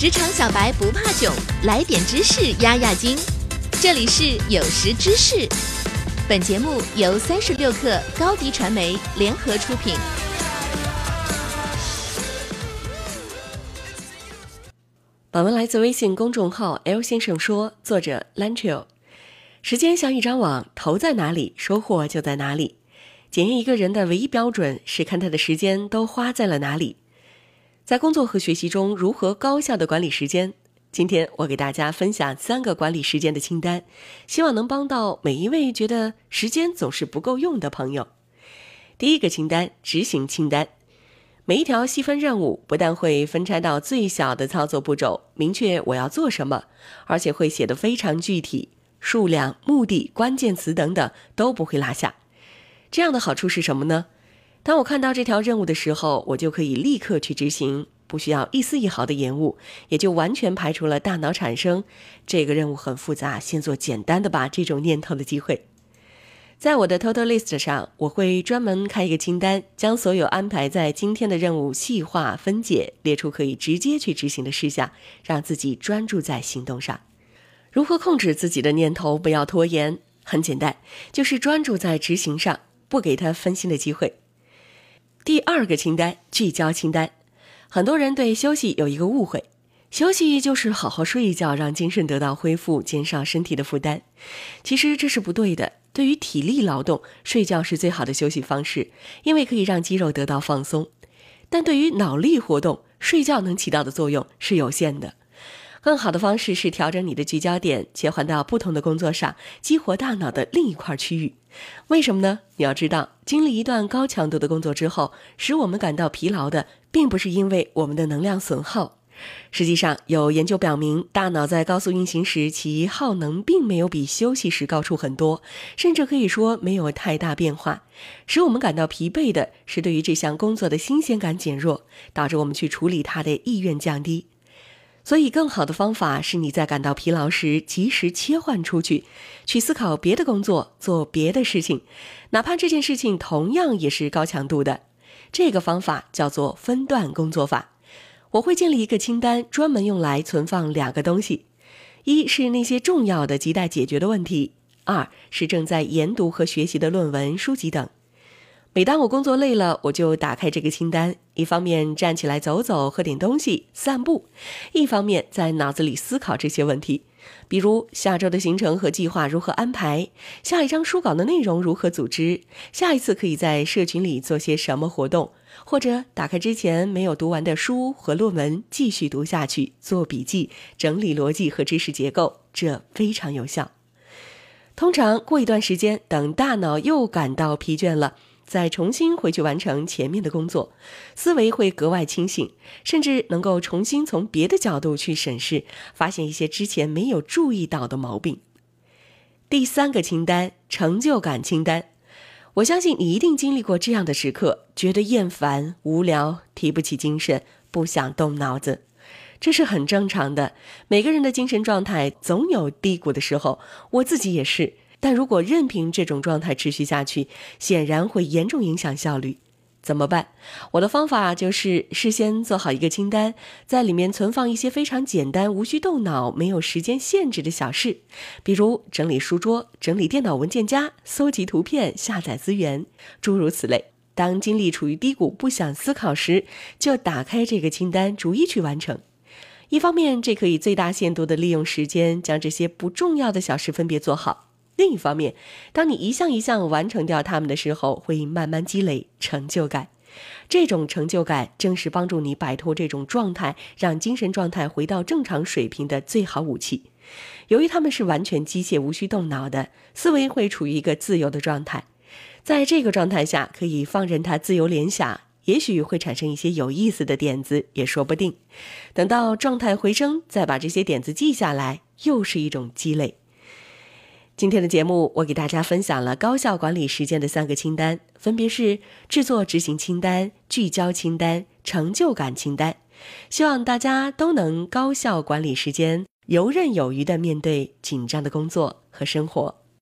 职场小白不怕囧，来点知识压压惊。这里是有识知识，本节目由三十六克高低传媒联合出品。本文来自微信公众号 “L 先生说”，作者 Lancho。时间像一张网，投在哪里，收获就在哪里。检验一个人的唯一标准是看他的时间都花在了哪里。在工作和学习中，如何高效的管理时间？今天我给大家分享三个管理时间的清单，希望能帮到每一位觉得时间总是不够用的朋友。第一个清单：执行清单。每一条细分任务不但会分拆到最小的操作步骤，明确我要做什么，而且会写得非常具体，数量、目的、关键词等等都不会落下。这样的好处是什么呢？当我看到这条任务的时候，我就可以立刻去执行，不需要一丝一毫的延误，也就完全排除了大脑产生“这个任务很复杂，先做简单的吧”这种念头的机会。在我的 Total List 上，我会专门开一个清单，将所有安排在今天的任务细化分解，列出可以直接去执行的事项，让自己专注在行动上。如何控制自己的念头，不要拖延？很简单，就是专注在执行上，不给他分心的机会。第二个清单，聚焦清单。很多人对休息有一个误会，休息就是好好睡一觉，让精神得到恢复，减少身体的负担。其实这是不对的。对于体力劳动，睡觉是最好的休息方式，因为可以让肌肉得到放松。但对于脑力活动，睡觉能起到的作用是有限的。更好的方式是调整你的聚焦点，切换到不同的工作上，激活大脑的另一块区域。为什么呢？你要知道，经历一段高强度的工作之后，使我们感到疲劳的，并不是因为我们的能量损耗。实际上，有研究表明，大脑在高速运行时，其耗能并没有比休息时高出很多，甚至可以说没有太大变化。使我们感到疲惫的是，对于这项工作的新鲜感减弱，导致我们去处理它的意愿降低。所以，更好的方法是你在感到疲劳时及时切换出去，去思考别的工作，做别的事情，哪怕这件事情同样也是高强度的。这个方法叫做分段工作法。我会建立一个清单，专门用来存放两个东西：一是那些重要的、亟待解决的问题；二是正在研读和学习的论文、书籍等。每当我工作累了，我就打开这个清单，一方面站起来走走、喝点东西、散步，一方面在脑子里思考这些问题，比如下周的行程和计划如何安排，下一张书稿的内容如何组织，下一次可以在社群里做些什么活动，或者打开之前没有读完的书和论文继续读下去，做笔记、整理逻辑和知识结构，这非常有效。通常过一段时间，等大脑又感到疲倦了。再重新回去完成前面的工作，思维会格外清醒，甚至能够重新从别的角度去审视，发现一些之前没有注意到的毛病。第三个清单，成就感清单。我相信你一定经历过这样的时刻，觉得厌烦、无聊、提不起精神、不想动脑子，这是很正常的。每个人的精神状态总有低谷的时候，我自己也是。但如果任凭这种状态持续下去，显然会严重影响效率。怎么办？我的方法就是事先做好一个清单，在里面存放一些非常简单、无需动脑、没有时间限制的小事，比如整理书桌、整理电脑文件夹、搜集图片、下载资源，诸如此类。当精力处于低谷、不想思考时，就打开这个清单，逐一去完成。一方面，这可以最大限度地利用时间，将这些不重要的小事分别做好。另一方面，当你一项一项完成掉它们的时候，会慢慢积累成就感。这种成就感正是帮助你摆脱这种状态，让精神状态回到正常水平的最好武器。由于它们是完全机械、无需动脑的，思维会处于一个自由的状态。在这个状态下，可以放任它自由联想，也许会产生一些有意思的点子，也说不定。等到状态回升，再把这些点子记下来，又是一种积累。今天的节目，我给大家分享了高效管理时间的三个清单，分别是制作执行清单、聚焦清单、成就感清单。希望大家都能高效管理时间，游刃有余的面对紧张的工作和生活。